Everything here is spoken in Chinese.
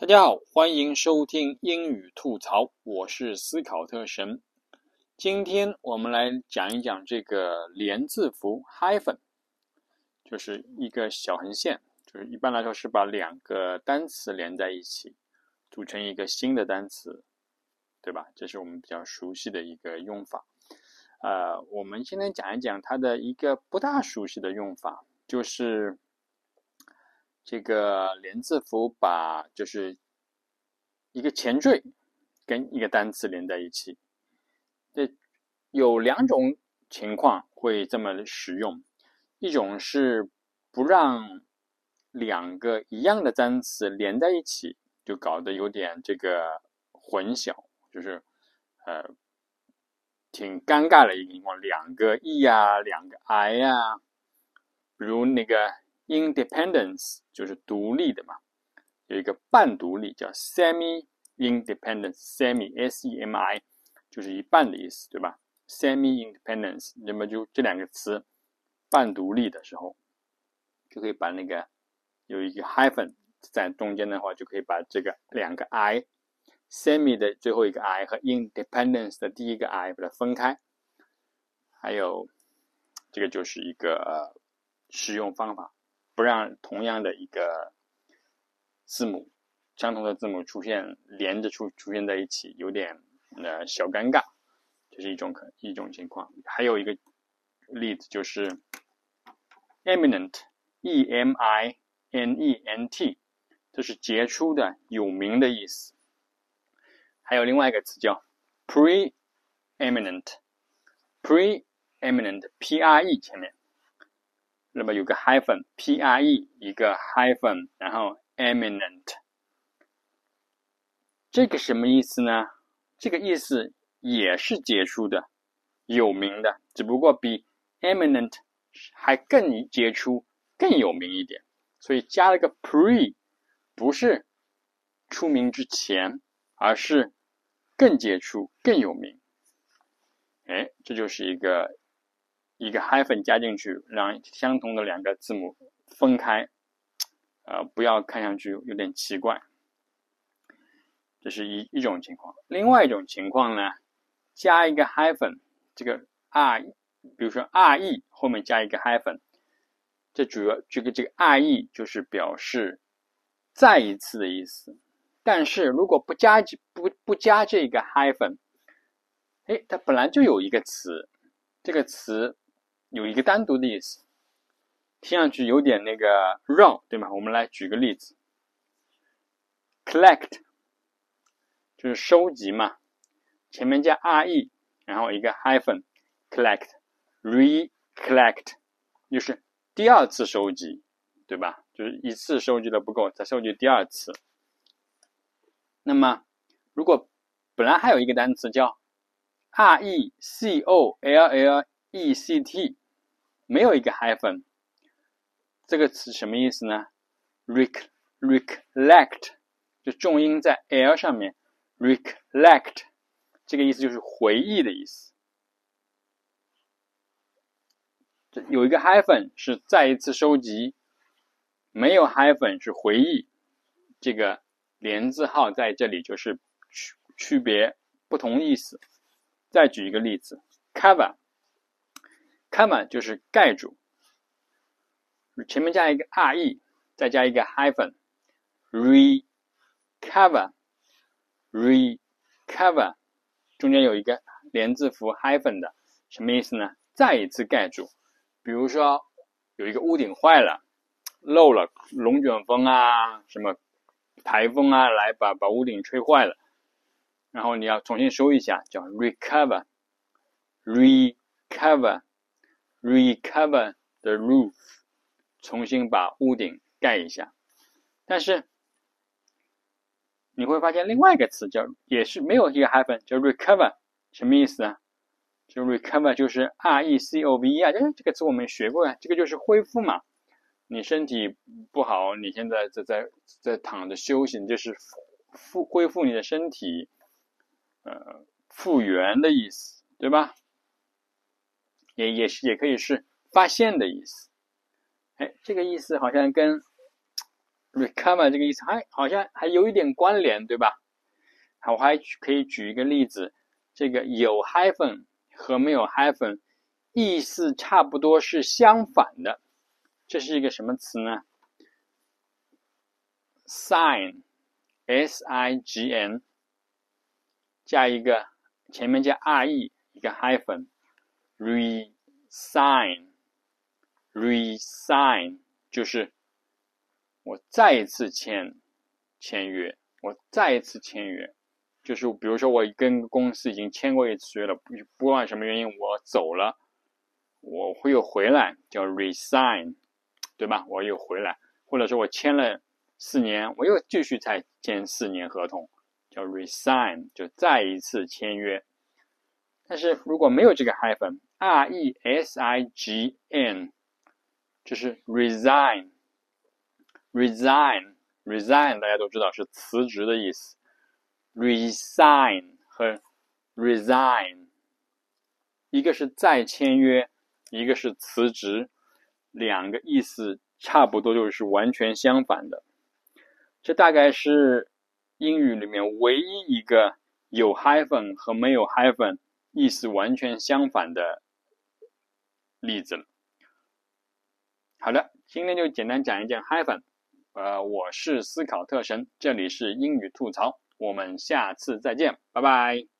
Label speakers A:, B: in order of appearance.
A: 大家好，欢迎收听英语吐槽，我是斯考特神。今天我们来讲一讲这个连字符 hyphen，就是一个小横线，就是一般来说是把两个单词连在一起，组成一个新的单词，对吧？这是我们比较熟悉的一个用法。呃，我们现在讲一讲它的一个不大熟悉的用法，就是。这个连字符把就是一个前缀跟一个单词连在一起，这有两种情况会这么使用，一种是不让两个一样的单词连在一起，就搞得有点这个混淆，就是呃挺尴尬的一个情况，两个 e 呀，两个 i 呀，比如那个。Independence 就是独立的嘛，有一个半独立叫 semi-independence，semi s-e-m-i 就是一半的意思，对吧？semi-independence，那么就这两个词半独立的时候，就可以把那个有一个 hyphen 在中间的话，就可以把这个两个 i，semi 的最后一个 i 和 independence 的第一个 i 把它分开，还有这个就是一个呃使用方法。不让同样的一个字母，相同的字母出现连着出出现在一起，有点呃小尴尬，这是一种可一种情况。还有一个例子就是 eminent，e m i n e n t，这是杰出的、有名的意思。还有另外一个词叫 pre-eminent，pre-eminent，p r e 前面。那么有个 hyphen p r e 一个 hyphen，然后 eminent，这个什么意思呢？这个意思也是杰出的、有名的，只不过比 eminent 还更杰出、更有名一点，所以加了个 pre，不是出名之前，而是更杰出、更有名。哎，这就是一个。一个 hyphen 加进去，让相同的两个字母分开，呃，不要看上去有点奇怪。这是一一种情况。另外一种情况呢，加一个 hyphen，这个 r，比如说 r e 后面加一个 hyphen，这主要这个这个 r e 就是表示再一次的意思。但是如果不加不不加这个 hyphen，哎，它本来就有一个词，这个词。有一个单独的意思，听上去有点那个绕，对吗？我们来举个例子，collect 就是收集嘛，前面加 re，然后一个 hyphen，collect，recollect 就是第二次收集，对吧？就是一次收集的不够，再收集第二次。那么如果本来还有一个单词叫 recoll。e c t 没有一个 hyphen，这个词什么意思呢？rec recollect 就重音在 l 上面，recollect 这个意思就是回忆的意思。这有一个 hyphen 是再一次收集，没有 hyphen 是回忆。这个连字号在这里就是区区别不同意思。再举一个例子，cover。Cover 就是盖住，前面加一个 re，再加一个 hyphen，recover，recover，中间有一个连字符 hyphen 的，什么意思呢？再一次盖住。比如说有一个屋顶坏了，漏了，龙卷风啊，什么台风啊，来把把屋顶吹坏了，然后你要重新修一下，叫 recover，recover。Recover the roof，重新把屋顶盖一下。但是你会发现另外一个词叫，也是没有一个 hyphen，叫 recover，什么意思啊？就 recover 就是 r e c o v e 啊，就是这个词我们学过呀。这个就是恢复嘛。你身体不好，你现在在在在躺着休息，就是复恢复你的身体，呃，复原的意思，对吧？也也是也可以是发现的意思，哎，这个意思好像跟 recover 这个意思还好像还有一点关联，对吧？好，我还可以举一个例子，这个有 hyphen 和没有 hyphen 意思差不多是相反的，这是一个什么词呢？sign，s i g n，加一个前面加 r e 一个 hyphen Resign，resign 就是我再一次签签约，我再一次签约。就是比如说，我跟公司已经签过一次约了，不不管什么原因我走了，我会又回来，叫 resign，对吧？我又回来，或者说我签了四年，我又继续再签四年合同，叫 resign，就再一次签约。但是如果没有这个 hyphen R E S I g n，就是 resign，resign，resign，大家都知道是辞职的意思。resign 和 resign，一个是再签约，一个是辞职，两个意思差不多，就是完全相反的。这大概是英语里面唯一一个有 hyphen 和没有 hyphen 意思完全相反的例子了。好的，今天就简单讲一件 hyphen。呃，我是思考特神，这里是英语吐槽。我们下次再见，拜拜。